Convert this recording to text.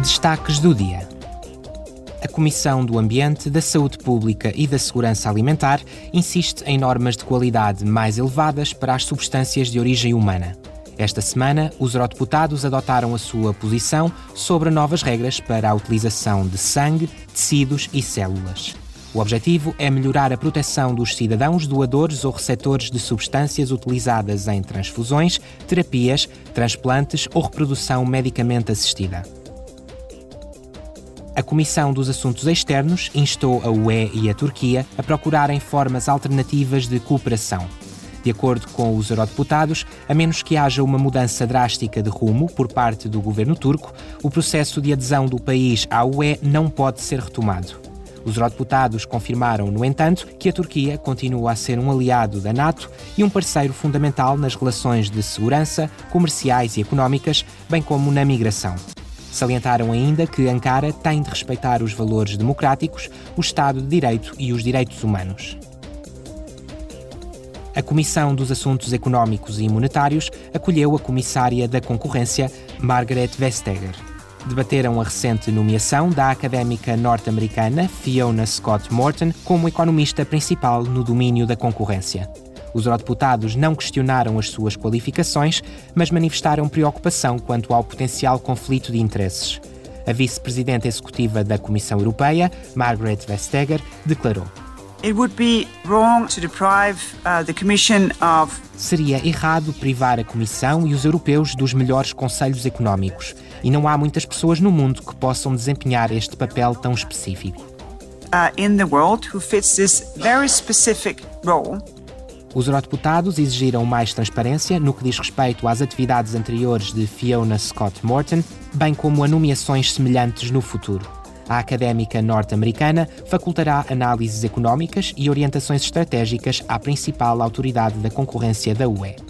Destaques do dia. A Comissão do Ambiente, da Saúde Pública e da Segurança Alimentar insiste em normas de qualidade mais elevadas para as substâncias de origem humana. Esta semana, os eurodeputados adotaram a sua posição sobre novas regras para a utilização de sangue, tecidos e células. O objetivo é melhorar a proteção dos cidadãos doadores ou receptores de substâncias utilizadas em transfusões, terapias, transplantes ou reprodução medicamente assistida. A Comissão dos Assuntos Externos instou a UE e a Turquia a procurarem formas alternativas de cooperação. De acordo com os eurodeputados, a menos que haja uma mudança drástica de rumo por parte do governo turco, o processo de adesão do país à UE não pode ser retomado. Os eurodeputados confirmaram, no entanto, que a Turquia continua a ser um aliado da NATO e um parceiro fundamental nas relações de segurança, comerciais e económicas, bem como na migração. Salientaram ainda que Ankara tem de respeitar os valores democráticos, o Estado de Direito e os direitos humanos. A Comissão dos Assuntos Económicos e Monetários acolheu a comissária da Concorrência, Margaret Vestager debateram a recente nomeação da académica norte-americana Fiona Scott Morton como economista principal no domínio da concorrência. Os eurodeputados não questionaram as suas qualificações, mas manifestaram preocupação quanto ao potencial conflito de interesses. A vice-presidenta executiva da Comissão Europeia, Margaret Vestager, declarou: uh, Seria errado privar a Comissão e os europeus dos melhores conselhos económicos, e não há muitas pessoas no mundo que possam desempenhar este papel tão específico. Uh, in the world who fits this very specific role. Os eurodeputados exigiram mais transparência no que diz respeito às atividades anteriores de Fiona Scott Morton, bem como a nomeações semelhantes no futuro. A académica norte-americana facultará análises económicas e orientações estratégicas à principal autoridade da concorrência da UE.